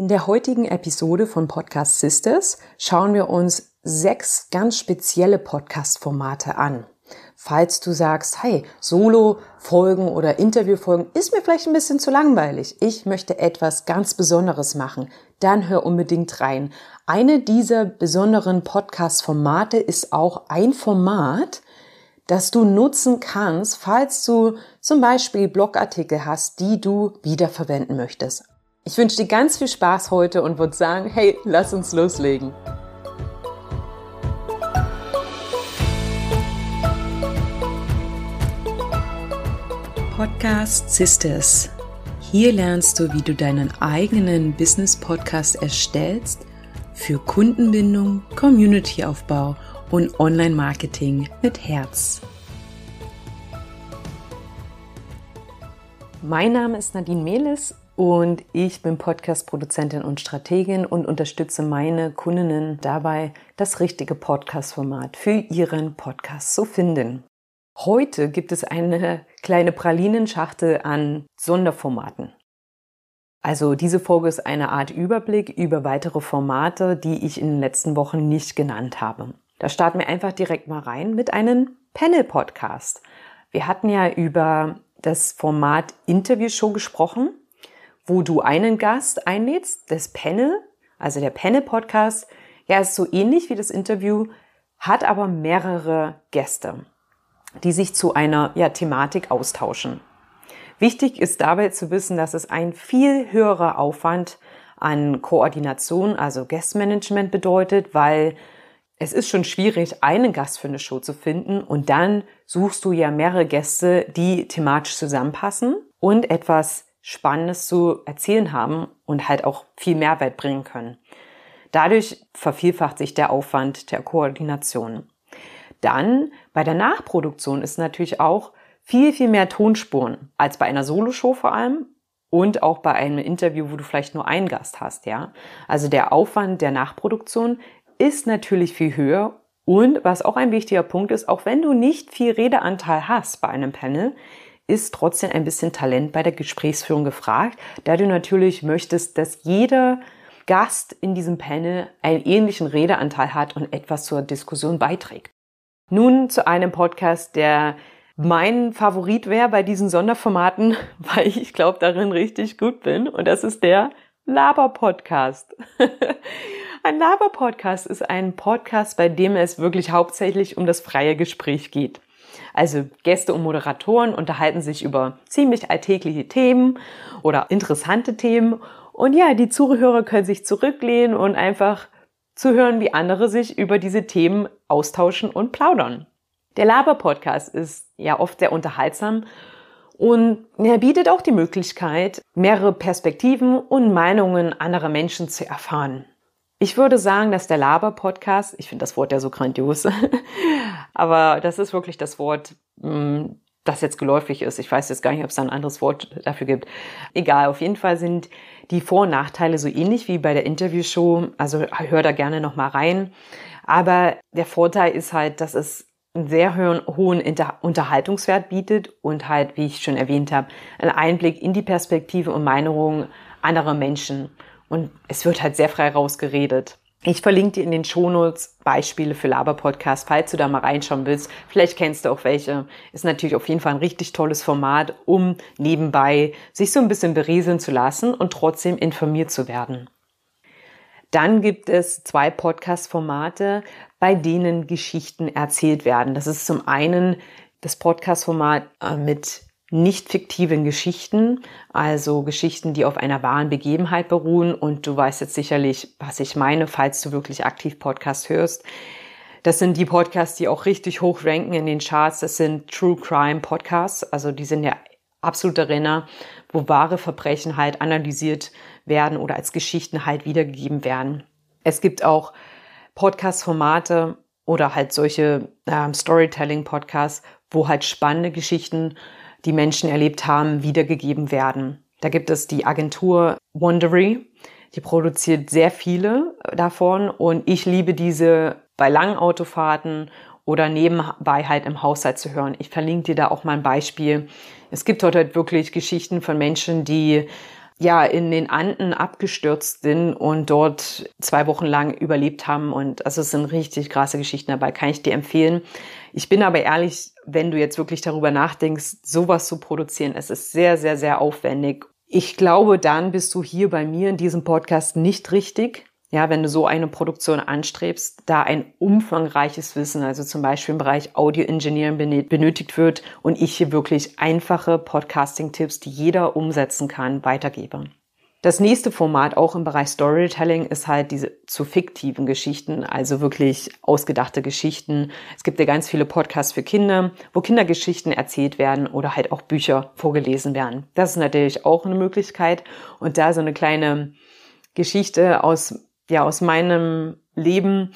In der heutigen Episode von Podcast Sisters schauen wir uns sechs ganz spezielle Podcast-Formate an. Falls du sagst, hey, Solo-Folgen oder Interview-Folgen ist mir vielleicht ein bisschen zu langweilig. Ich möchte etwas ganz Besonderes machen. Dann hör unbedingt rein. Eine dieser besonderen Podcast-Formate ist auch ein Format, das du nutzen kannst, falls du zum Beispiel Blogartikel hast, die du wiederverwenden möchtest. Ich wünsche dir ganz viel Spaß heute und würde sagen, hey, lass uns loslegen. Podcast Sisters. Hier lernst du, wie du deinen eigenen Business Podcast erstellst für Kundenbindung, Communityaufbau und Online Marketing mit Herz. Mein Name ist Nadine Mehlis und ich bin Podcast-Produzentin und Strategin und unterstütze meine Kundinnen dabei, das richtige Podcast-Format für ihren Podcast zu finden. Heute gibt es eine kleine Pralinenschachtel an Sonderformaten. Also diese Folge ist eine Art Überblick über weitere Formate, die ich in den letzten Wochen nicht genannt habe. Da starten wir einfach direkt mal rein mit einem Panel-Podcast. Wir hatten ja über das Format Interviewshow gesprochen wo du einen Gast einlädst, das Panel, also der Panel-Podcast, ja, ist so ähnlich wie das Interview, hat aber mehrere Gäste, die sich zu einer ja, Thematik austauschen. Wichtig ist dabei zu wissen, dass es ein viel höherer Aufwand an Koordination, also Guestmanagement bedeutet, weil es ist schon schwierig, einen Gast für eine Show zu finden und dann suchst du ja mehrere Gäste, die thematisch zusammenpassen und etwas Spannendes zu erzählen haben und halt auch viel Mehrwert bringen können. Dadurch vervielfacht sich der Aufwand der Koordination. Dann bei der Nachproduktion ist natürlich auch viel, viel mehr Tonspuren als bei einer Soloshow vor allem und auch bei einem Interview, wo du vielleicht nur einen Gast hast, ja. Also der Aufwand der Nachproduktion ist natürlich viel höher und was auch ein wichtiger Punkt ist, auch wenn du nicht viel Redeanteil hast bei einem Panel, ist trotzdem ein bisschen Talent bei der Gesprächsführung gefragt, da du natürlich möchtest, dass jeder Gast in diesem Panel einen ähnlichen Redeanteil hat und etwas zur Diskussion beiträgt. Nun zu einem Podcast, der mein Favorit wäre bei diesen Sonderformaten, weil ich glaube darin richtig gut bin und das ist der Laber-Podcast. ein Laber-Podcast ist ein Podcast, bei dem es wirklich hauptsächlich um das freie Gespräch geht. Also Gäste und Moderatoren unterhalten sich über ziemlich alltägliche Themen oder interessante Themen. Und ja, die Zuhörer können sich zurücklehnen und einfach zuhören, wie andere sich über diese Themen austauschen und plaudern. Der Laber-Podcast ist ja oft sehr unterhaltsam und er bietet auch die Möglichkeit, mehrere Perspektiven und Meinungen anderer Menschen zu erfahren. Ich würde sagen, dass der Laber-Podcast, ich finde das Wort ja so grandios, aber das ist wirklich das Wort, mm, das jetzt geläufig ist. Ich weiß jetzt gar nicht, ob es da ein anderes Wort dafür gibt. Egal, auf jeden Fall sind die Vor- und Nachteile so ähnlich wie bei der Interviewshow. Also hör da gerne nochmal rein. Aber der Vorteil ist halt, dass es einen sehr hohen Unterhaltungswert bietet und halt, wie ich schon erwähnt habe, einen Einblick in die Perspektive und Meinungen anderer Menschen. Und es wird halt sehr frei rausgeredet. Ich verlinke dir in den Shownotes Beispiele für Laber-Podcasts, falls du da mal reinschauen willst. Vielleicht kennst du auch welche. Ist natürlich auf jeden Fall ein richtig tolles Format, um nebenbei sich so ein bisschen berieseln zu lassen und trotzdem informiert zu werden. Dann gibt es zwei Podcast-Formate, bei denen Geschichten erzählt werden. Das ist zum einen das Podcast-Format äh, mit nicht fiktiven Geschichten, also Geschichten, die auf einer wahren Begebenheit beruhen. Und du weißt jetzt sicherlich, was ich meine, falls du wirklich aktiv Podcast hörst. Das sind die Podcasts, die auch richtig hoch ranken in den Charts. Das sind True Crime Podcasts. Also die sind ja absolute Renner, wo wahre Verbrechen halt analysiert werden oder als Geschichten halt wiedergegeben werden. Es gibt auch Podcast-Formate oder halt solche ähm, Storytelling-Podcasts, wo halt spannende Geschichten die Menschen erlebt haben, wiedergegeben werden. Da gibt es die Agentur Wondery, die produziert sehr viele davon und ich liebe diese bei langen Autofahrten oder nebenbei halt im Haushalt zu hören. Ich verlinke dir da auch mal ein Beispiel. Es gibt dort halt wirklich Geschichten von Menschen, die ja in den Anden abgestürzt sind und dort zwei Wochen lang überlebt haben. Und also es sind richtig krasse Geschichten dabei, kann ich dir empfehlen. Ich bin aber ehrlich, wenn du jetzt wirklich darüber nachdenkst, sowas zu produzieren, es ist sehr, sehr, sehr aufwendig. Ich glaube, dann bist du hier bei mir in diesem Podcast nicht richtig. Ja, wenn du so eine Produktion anstrebst, da ein umfangreiches Wissen, also zum Beispiel im Bereich Audio Engineering benötigt wird und ich hier wirklich einfache Podcasting-Tipps, die jeder umsetzen kann, weitergebe. Das nächste Format auch im Bereich Storytelling ist halt diese zu fiktiven Geschichten, also wirklich ausgedachte Geschichten. Es gibt ja ganz viele Podcasts für Kinder, wo Kindergeschichten erzählt werden oder halt auch Bücher vorgelesen werden. Das ist natürlich auch eine Möglichkeit. Und da so eine kleine Geschichte aus ja, aus meinem Leben,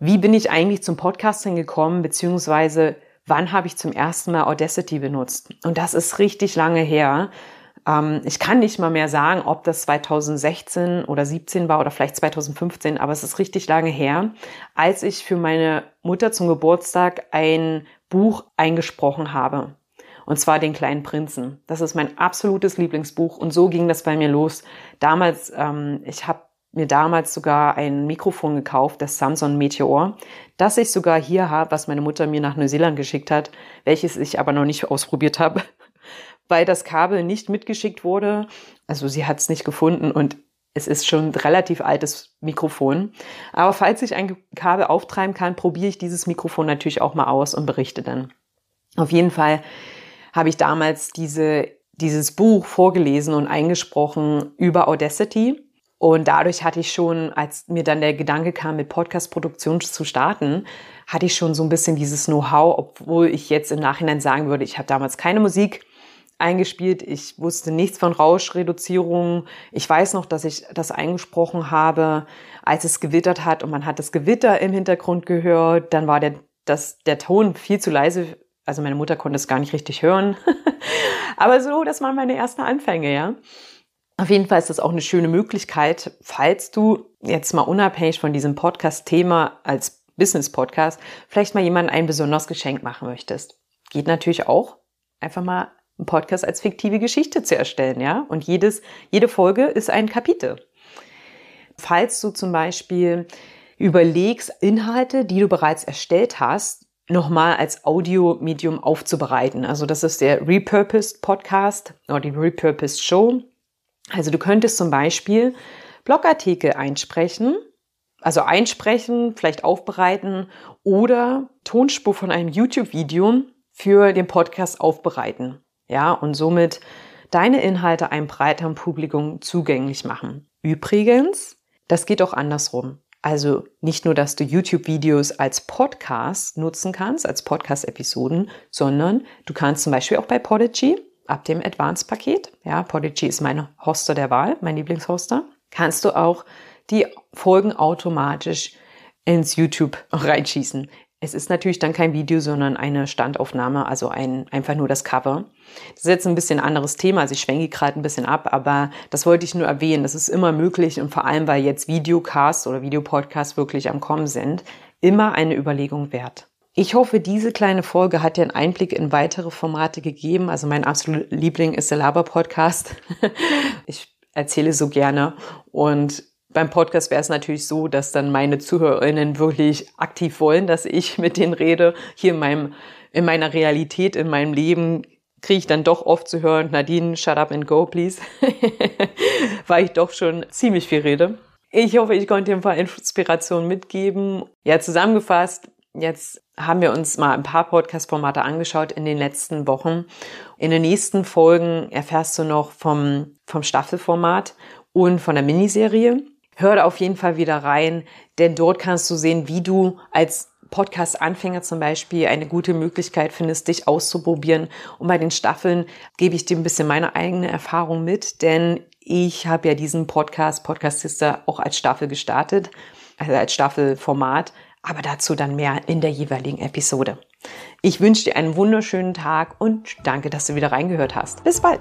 wie bin ich eigentlich zum Podcasting gekommen, beziehungsweise wann habe ich zum ersten Mal Audacity benutzt? Und das ist richtig lange her. Ähm, ich kann nicht mal mehr sagen, ob das 2016 oder 17 war oder vielleicht 2015, aber es ist richtig lange her, als ich für meine Mutter zum Geburtstag ein Buch eingesprochen habe. Und zwar den kleinen Prinzen. Das ist mein absolutes Lieblingsbuch und so ging das bei mir los. Damals, ähm, ich habe mir damals sogar ein Mikrofon gekauft, das Samsung Meteor, das ich sogar hier habe, was meine Mutter mir nach Neuseeland geschickt hat, welches ich aber noch nicht ausprobiert habe, weil das Kabel nicht mitgeschickt wurde. Also sie hat es nicht gefunden und es ist schon ein relativ altes Mikrofon. Aber falls ich ein Kabel auftreiben kann, probiere ich dieses Mikrofon natürlich auch mal aus und berichte dann. Auf jeden Fall habe ich damals diese, dieses Buch vorgelesen und eingesprochen über Audacity und dadurch hatte ich schon, als mir dann der Gedanke kam, mit Podcast-Produktion zu starten, hatte ich schon so ein bisschen dieses Know-how, obwohl ich jetzt im Nachhinein sagen würde, ich habe damals keine Musik eingespielt, ich wusste nichts von Rauschreduzierung. Ich weiß noch, dass ich das eingesprochen habe, als es gewittert hat und man hat das Gewitter im Hintergrund gehört. Dann war der, das, der Ton viel zu leise. Also meine Mutter konnte es gar nicht richtig hören. Aber so, das waren meine ersten Anfänge, ja. Auf jeden Fall ist das auch eine schöne Möglichkeit, falls du jetzt mal unabhängig von diesem Podcast-Thema als Business-Podcast vielleicht mal jemandem ein besonderes Geschenk machen möchtest. Geht natürlich auch, einfach mal einen Podcast als fiktive Geschichte zu erstellen, ja? Und jedes, jede Folge ist ein Kapitel. Falls du zum Beispiel überlegst, Inhalte, die du bereits erstellt hast, nochmal als Audio-Medium aufzubereiten. Also das ist der Repurposed Podcast oder die Repurposed Show. Also du könntest zum Beispiel Blogartikel einsprechen, also einsprechen, vielleicht aufbereiten oder Tonspur von einem YouTube-Video für den Podcast aufbereiten. Ja, und somit deine Inhalte einem breiteren Publikum zugänglich machen. Übrigens, das geht auch andersrum. Also nicht nur, dass du YouTube-Videos als Podcast nutzen kannst, als Podcast-Episoden, sondern du kannst zum Beispiel auch bei Podigy ab dem Advanced-Paket, ja, Podigy ist mein Hoster der Wahl, mein Lieblingshoster, kannst du auch die Folgen automatisch ins YouTube reinschießen. Es ist natürlich dann kein Video, sondern eine Standaufnahme, also ein, einfach nur das Cover. Das ist jetzt ein bisschen anderes Thema, also ich schwenke gerade ein bisschen ab, aber das wollte ich nur erwähnen. Das ist immer möglich und vor allem, weil jetzt Videocasts oder Videopodcasts wirklich am Kommen sind, immer eine Überlegung wert. Ich hoffe, diese kleine Folge hat dir einen Einblick in weitere Formate gegeben. Also mein absoluter Liebling ist der Laber-Podcast. ich erzähle so gerne und beim Podcast wäre es natürlich so, dass dann meine ZuhörerInnen wirklich aktiv wollen, dass ich mit denen rede. Hier in meinem, in meiner Realität, in meinem Leben kriege ich dann doch oft zu hören, Nadine, shut up and go, please. Weil ich doch schon ziemlich viel rede. Ich hoffe, ich konnte dir ein paar Inspirationen mitgeben. Ja, zusammengefasst, Jetzt haben wir uns mal ein paar Podcast-Formate angeschaut in den letzten Wochen. In den nächsten Folgen erfährst du noch vom, vom Staffelformat und von der Miniserie. Hör da auf jeden Fall wieder rein, denn dort kannst du sehen, wie du als Podcast-Anfänger zum Beispiel eine gute Möglichkeit findest, dich auszuprobieren. Und bei den Staffeln gebe ich dir ein bisschen meine eigene Erfahrung mit, denn ich habe ja diesen Podcast, Podcast Sister, auch als Staffel gestartet, also als Staffelformat aber dazu dann mehr in der jeweiligen Episode. Ich wünsche dir einen wunderschönen Tag und danke, dass du wieder reingehört hast. Bis bald!